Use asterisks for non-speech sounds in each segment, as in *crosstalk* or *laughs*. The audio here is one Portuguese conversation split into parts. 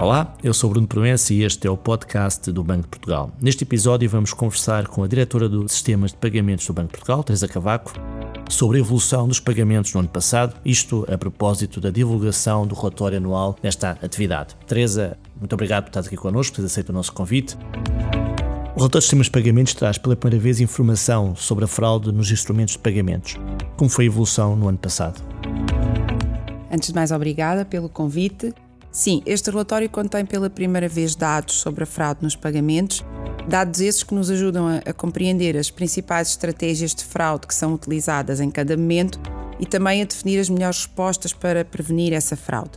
Olá, eu sou Bruno Promessa e este é o podcast do Banco de Portugal. Neste episódio vamos conversar com a diretora do Sistemas de Pagamentos do Banco de Portugal, Teresa Cavaco, sobre a evolução dos pagamentos no ano passado, isto a propósito da divulgação do relatório anual desta atividade. Teresa, muito obrigado por estar aqui connosco, por ter aceito o nosso convite. O relatório de sistemas de pagamentos traz pela primeira vez informação sobre a fraude nos instrumentos de pagamentos. Como foi a evolução no ano passado? Antes de mais, obrigada pelo convite. Sim, este relatório contém pela primeira vez dados sobre a fraude nos pagamentos, dados esses que nos ajudam a, a, compreender as principais estratégias de fraude que são utilizadas em cada momento e também a definir as melhores respostas para prevenir essa fraude.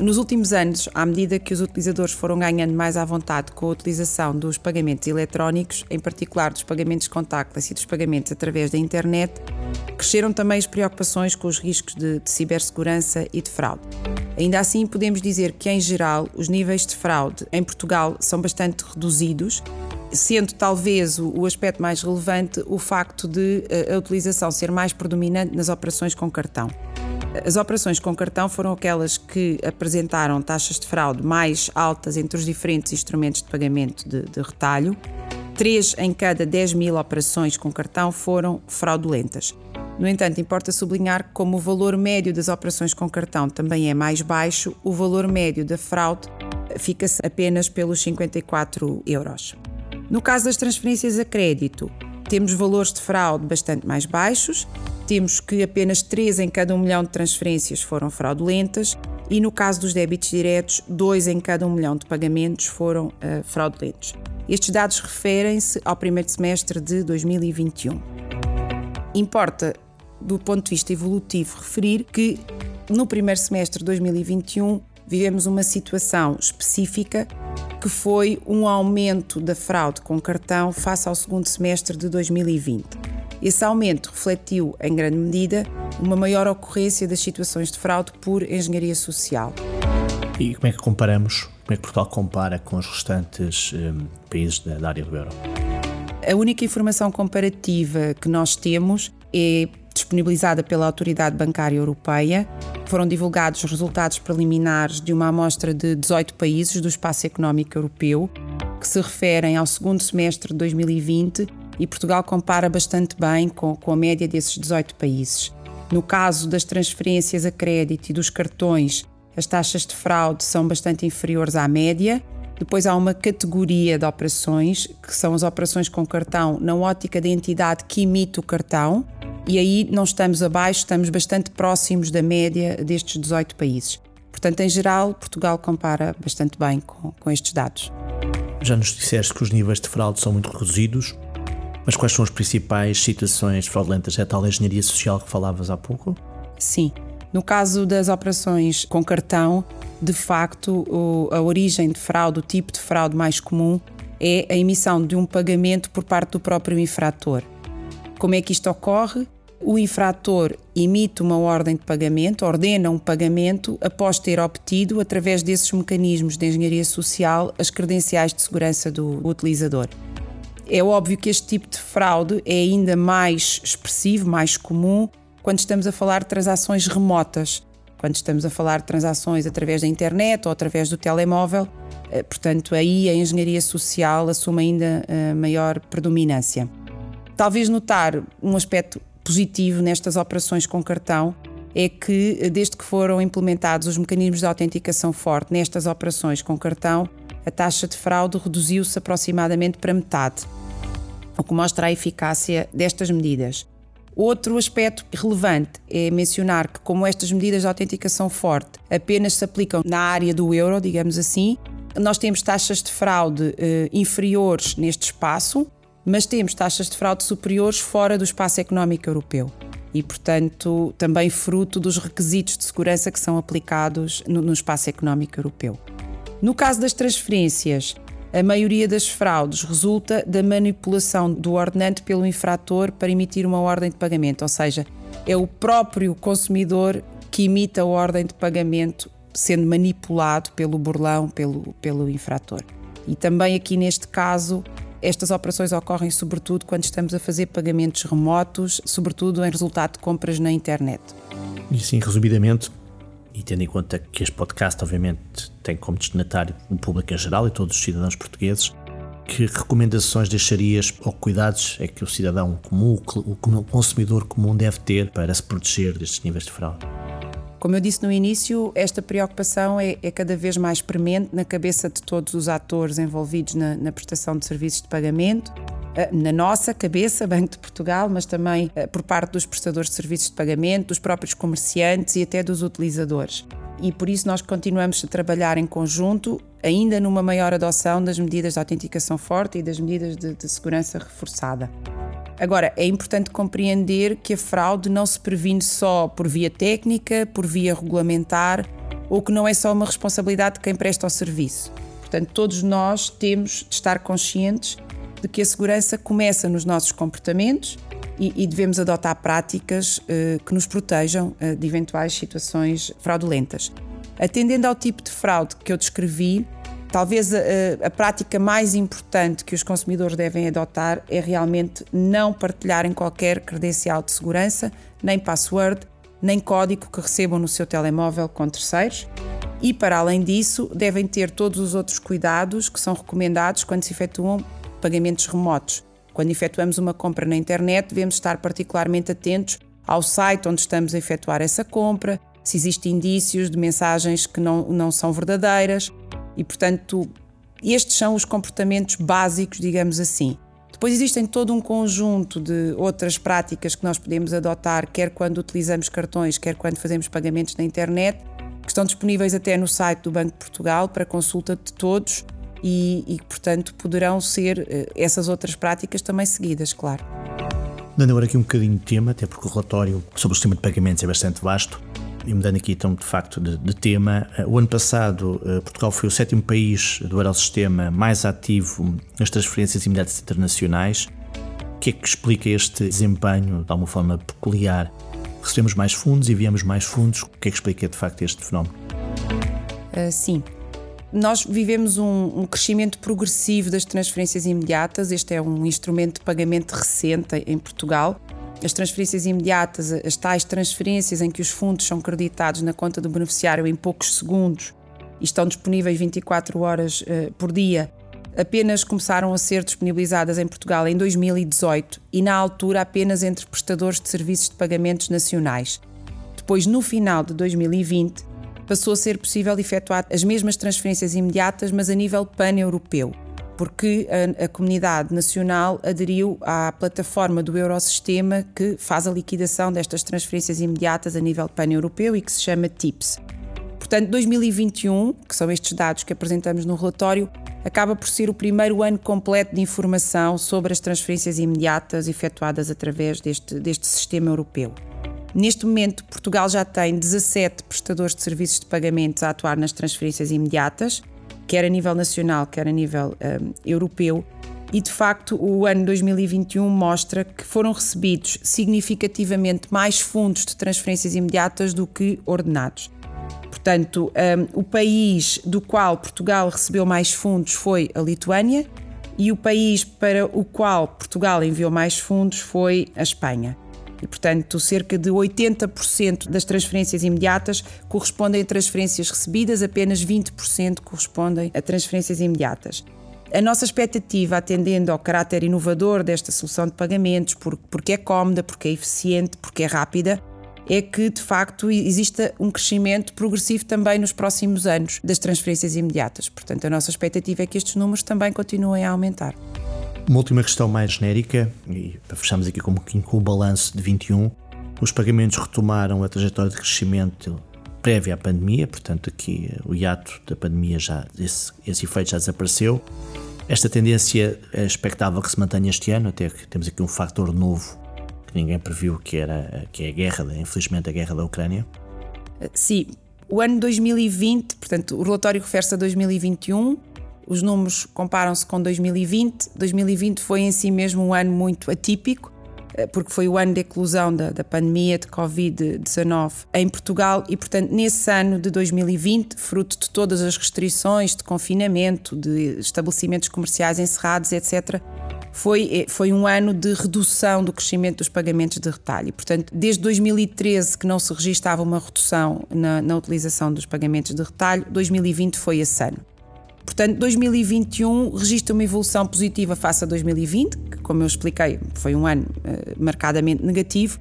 Nos últimos anos, à medida que os utilizadores foram ganhando mais à vontade com a utilização dos pagamentos eletrónicos, em particular dos pagamentos contactless e dos pagamentos através da internet, cresceram também as preocupações com os riscos de, de cibersegurança e de fraude. Ainda assim, podemos dizer que, em geral, os níveis de fraude em Portugal são bastante reduzidos, sendo talvez o, aspecto mais relevante o facto de eh, a utilização ser mais predominante nas operações com cartão. As operações com cartão foram aquelas que apresentaram taxas de fraude mais altas entre os diferentes instrumentos de pagamento de, de retalho. 3 em cada 10 mil operações com cartão foram fraudulentas. No entanto, importa sublinhar que, como o valor médio das operações com cartão também é mais baixo, o valor médio da fraude fica-se apenas pelos 54 euros. No caso das transferências a crédito, temos valores de fraude bastante mais baixos, temos que apenas 3 em cada 1 milhão de transferências foram fraudulentas e no caso dos débitos diretos, 2 em cada 1 milhão de pagamentos foram uh, fraudulentos. Estes dados referem-se ao primeiro semestre de 2021. Importa, do ponto de vista evolutivo, referir que no primeiro semestre de 2021 vivemos uma situação específica que foi um aumento da fraude com cartão face ao segundo semestre de 2020. Esse aumento refletiu, em grande medida, uma maior ocorrência das situações de fraude por engenharia social. E como é que comparamos, como é que Portugal compara com os restantes um, países da, da área do euro? A única informação comparativa que nós temos é disponibilizada pela Autoridade Bancária Europeia. Foram divulgados os resultados preliminares de uma amostra de 18 países do Espaço Económico Europeu, que se referem ao segundo semestre de 2020 e Portugal compara bastante bem com, com a média desses 18 países. No caso das transferências a crédito e dos cartões, as taxas de fraude são bastante inferiores à média. Depois há uma categoria de operações, que são as operações com cartão na ótica da entidade que emite o cartão, e aí não estamos abaixo, estamos bastante próximos da média destes 18 países. Portanto, em geral, Portugal compara bastante bem com, com estes dados. Já nos disseste que os níveis de fraude são muito reduzidos. Mas quais são as principais situações fraudulentas? É a tal engenharia social que falavas há pouco? Sim. No caso das operações com cartão, de facto, a origem de fraude, o tipo de fraude mais comum é a emissão de um pagamento por parte do próprio infrator. Como é que isto ocorre? O infrator emite uma ordem de pagamento, ordena um pagamento após ter obtido, através desses mecanismos de engenharia social, as credenciais de segurança do utilizador. É óbvio que este tipo de fraude é ainda mais expressivo, mais comum, quando estamos a falar de transações remotas, quando estamos a falar de transações através da internet ou através do telemóvel. Eh, portanto, aí a engenharia social assume ainda eh, maior predominância. Talvez notar um aspecto positivo nestas operações com cartão é que, desde que foram implementados os mecanismos de autenticação forte nestas operações com cartão, a taxa de fraude reduziu-se aproximadamente para metade, o que mostra a eficácia destas medidas. Outro aspecto relevante é mencionar que, como estas medidas de autenticação forte apenas se aplicam na área do euro, digamos assim, nós temos taxas de fraude eh, inferiores neste espaço, mas temos taxas de fraude superiores fora do espaço económico europeu e, portanto, também fruto dos requisitos de segurança que são aplicados no, no espaço económico europeu. No caso das transferências, a maioria das fraudes resulta da manipulação do ordenante pelo infrator para emitir uma ordem de pagamento, ou seja, é o próprio consumidor que emite a ordem de pagamento sendo manipulado pelo burlão, pelo, pelo infrator. E também aqui neste caso, estas operações ocorrem sobretudo quando estamos a fazer pagamentos remotos, sobretudo em resultado de compras na internet. E sim, resumidamente, e tendo em conta que este podcast, obviamente, tem como destinatário o público em geral e todos os cidadãos portugueses. Que recomendações deixarias ou cuidados é que o cidadão comum, o consumidor comum deve ter para se proteger destes níveis de fraude? Como eu disse no início, esta preocupação é, é cada vez mais premente na cabeça de todos os atores envolvidos na, na prestação de serviços de pagamento eh, na nossa cabeça, *laughs* Banco de Portugal, mas também eh, por parte dos prestadores de serviços de pagamento, dos próprios comerciantes e até dos utilizadores. E por isso nós continuamos a trabalhar em conjunto, ainda numa maior adoção das medidas de autenticação forte e das medidas de, de segurança reforçada. Agora, é importante compreender que a fraude não se previne só por via técnica, por via regulamentar, ou que não é só uma responsabilidade de quem presta o serviço. Portanto, todos nós temos de estar conscientes de que a segurança começa nos nossos comportamentos e, e devemos adotar práticas eh, que nos protejam eh, de eventuais situações fraudulentas. Atendendo ao tipo de fraude que eu descrevi, Talvez a, a, prática mais importante que os consumidores devem adotar é realmente não partilharem qualquer credencial de segurança, nem password, nem código que recebam no seu telemóvel com terceiros. E, para além disso, devem ter todos os outros cuidados que são recomendados quando se efetuam pagamentos remotos. Quando efetuamos uma compra na internet, devemos estar particularmente atentos ao site onde estamos a efetuar essa compra, se existem indícios de mensagens que não, não são verdadeiras, e, portanto, estes são os comportamentos básicos, digamos assim. Depois existem todo um conjunto de outras práticas que nós podemos adotar, quer quando utilizamos cartões, quer quando fazemos pagamentos na internet, que estão disponíveis até no site do Banco de Portugal para consulta de todos e, e portanto, poderão ser eh, essas outras práticas também seguidas, claro. Dando agora aqui um bocadinho de tema, até porque o relatório sobre o sistema de pagamentos é bastante vasto, e mudando aqui então de facto de, de tema, eh, o ano passado eh, Portugal foi o sétimo país do Eurosistema mais ativo nas transferências imediatas internacionais. O que é que explica este desempenho de alguma forma peculiar? Recebemos mais fundos, enviamos mais fundos. O que é que explica de facto este fenómeno? Uh, sim. Nós vivemos um, um, crescimento progressivo das transferências imediatas. Este é um instrumento de pagamento recente em Portugal as transferências imediatas, as tais transferências em que os fundos são creditados na conta do beneficiário em poucos segundos e estão disponíveis 24 horas uh, por dia, apenas começaram a ser disponibilizadas em Portugal em 2018 e, na altura, apenas entre prestadores de serviços de pagamentos nacionais. Depois, no final de 2020, passou a ser possível efetuar as mesmas transferências imediatas, mas a nível pan-europeu porque a, a, comunidade nacional aderiu à plataforma do Eurosistema que faz a liquidação destas transferências imediatas a nível pan-europeu e que se chama TIPS. Portanto, 2021, que são estes dados que apresentamos no relatório, acaba por ser o primeiro ano completo de informação sobre as transferências imediatas efetuadas através deste, deste sistema europeu. Neste momento, Portugal já tem 17 prestadores de serviços de pagamentos a atuar nas transferências imediatas, quer a nível nacional, quer a nível um, europeu. E de facto, o ano 2021 mostra que foram recebidos significativamente mais fundos de transferências imediatas do que ordenados. Portanto, um, o país do qual Portugal recebeu mais fundos foi a Lituânia e o país para o qual Portugal enviou mais fundos foi a Espanha. E, portanto, cerca de 80% das transferências imediatas correspondem a transferências recebidas, apenas 20% correspondem a transferências imediatas. A nossa expectativa, atendendo ao caráter inovador desta solução de pagamentos, porque é cómoda, porque é eficiente, porque é rápida, é que de facto exista um crescimento progressivo também nos próximos anos das transferências imediatas. Portanto, a nossa expectativa é que estes números também continuem a aumentar. Uma última questão mais genérica, e fechamos aqui com com o balanço de 21. Os pagamentos retomaram a trajetória de crescimento prévia à pandemia, portanto, aqui eh, o hiato da pandemia já, esse, esse efeito já desapareceu. Esta tendência é expectável que se mantenha este ano, até que temos aqui um fator novo que ninguém previu, que, era, que é a guerra, infelizmente, a guerra da Ucrânia. Sim, o ano 2020, portanto, o relatório refere-se a 2021 os números comparam-se com 2020. 2020 foi em si mesmo um ano muito atípico, eh, porque foi o ano de eclosão da, da pandemia de Covid-19 em Portugal e, portanto, nesse ano de 2020, fruto de todas as restrições de confinamento, de estabelecimentos comerciais encerrados, etc., foi, eh, foi um ano de redução do crescimento dos pagamentos de retalho. Portanto, desde 2013 que não se registava uma redução na, na utilização dos pagamentos de retalho, 2020 foi esse ano. Portanto, 2021 registra uma evolução positiva face a 2020, que, como eu expliquei, foi um ano uh, marcadamente negativo.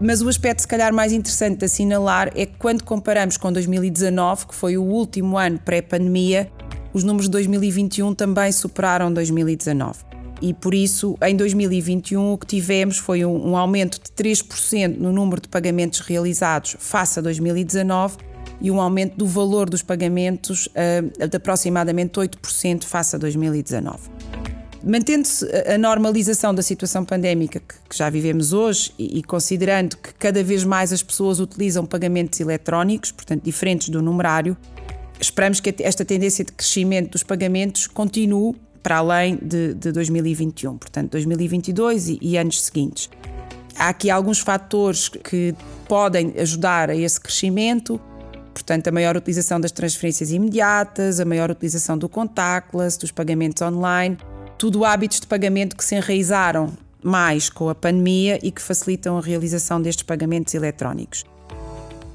Mas o aspecto, se calhar, mais interessante de assinalar é que, quando comparamos com 2019, que foi o último ano pré-pandemia, os números de 2021 também superaram 2019 e por isso em 2021 o que tivemos foi um, um aumento de 3% no número de pagamentos realizados face a 2019 e um aumento do valor dos pagamentos uh, de aproximadamente 8% face a 2019. Mantendo-se a normalização da situação pandémica que já vivemos hoje e considerando que cada vez mais as pessoas utilizam pagamentos eletrónicos, portanto diferentes do numerário, esperamos que esta tendência de crescimento dos pagamentos continue para além de, de 2021, portanto 2022 e, e anos seguintes. Há aqui alguns fatores que podem ajudar a esse crescimento, portanto, a maior utilização das transferências imediatas, a maior utilização do contactless, dos pagamentos online, tudo hábitos de pagamento que se enraizaram mais com a pandemia e que facilitam a realização destes pagamentos eletrónicos.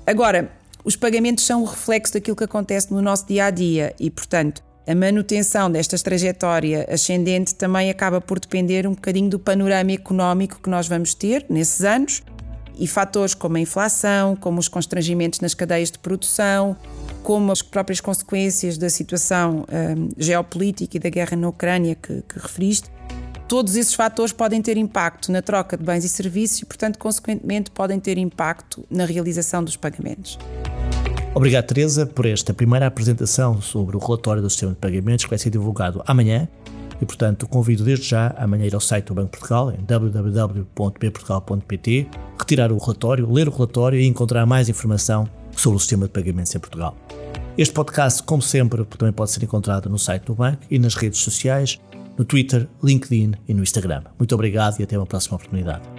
Agora, os pagamentos são o reflexo daquilo que acontece no nosso dia a dia e, portanto, a manutenção desta trajetória ascendente também acaba por depender um bocadinho do panorama económico que nós vamos ter nesses anos e fatores como a inflação, como os constrangimentos nas cadeias de produção, como as próprias consequências da situação um, geopolítica e da guerra na Ucrânia que, que referiste. Todos esses fatores podem ter impacto na troca de bens e serviços e, portanto, consequentemente, podem ter impacto na realização dos pagamentos. Obrigado, Teresa, por esta primeira apresentação sobre o relatório do sistema de pagamentos que vai ser divulgado amanhã. E, portanto, convido desde já amanhã ir ao site do Banco Portugal, em www.bportugal.pt, retirar o relatório, ler o relatório e encontrar mais informação sobre o sistema de pagamentos em Portugal. Este podcast, como sempre, também pode ser encontrado no site do banco e nas redes sociais, no Twitter, LinkedIn e no Instagram. Muito obrigado e até uma próxima oportunidade.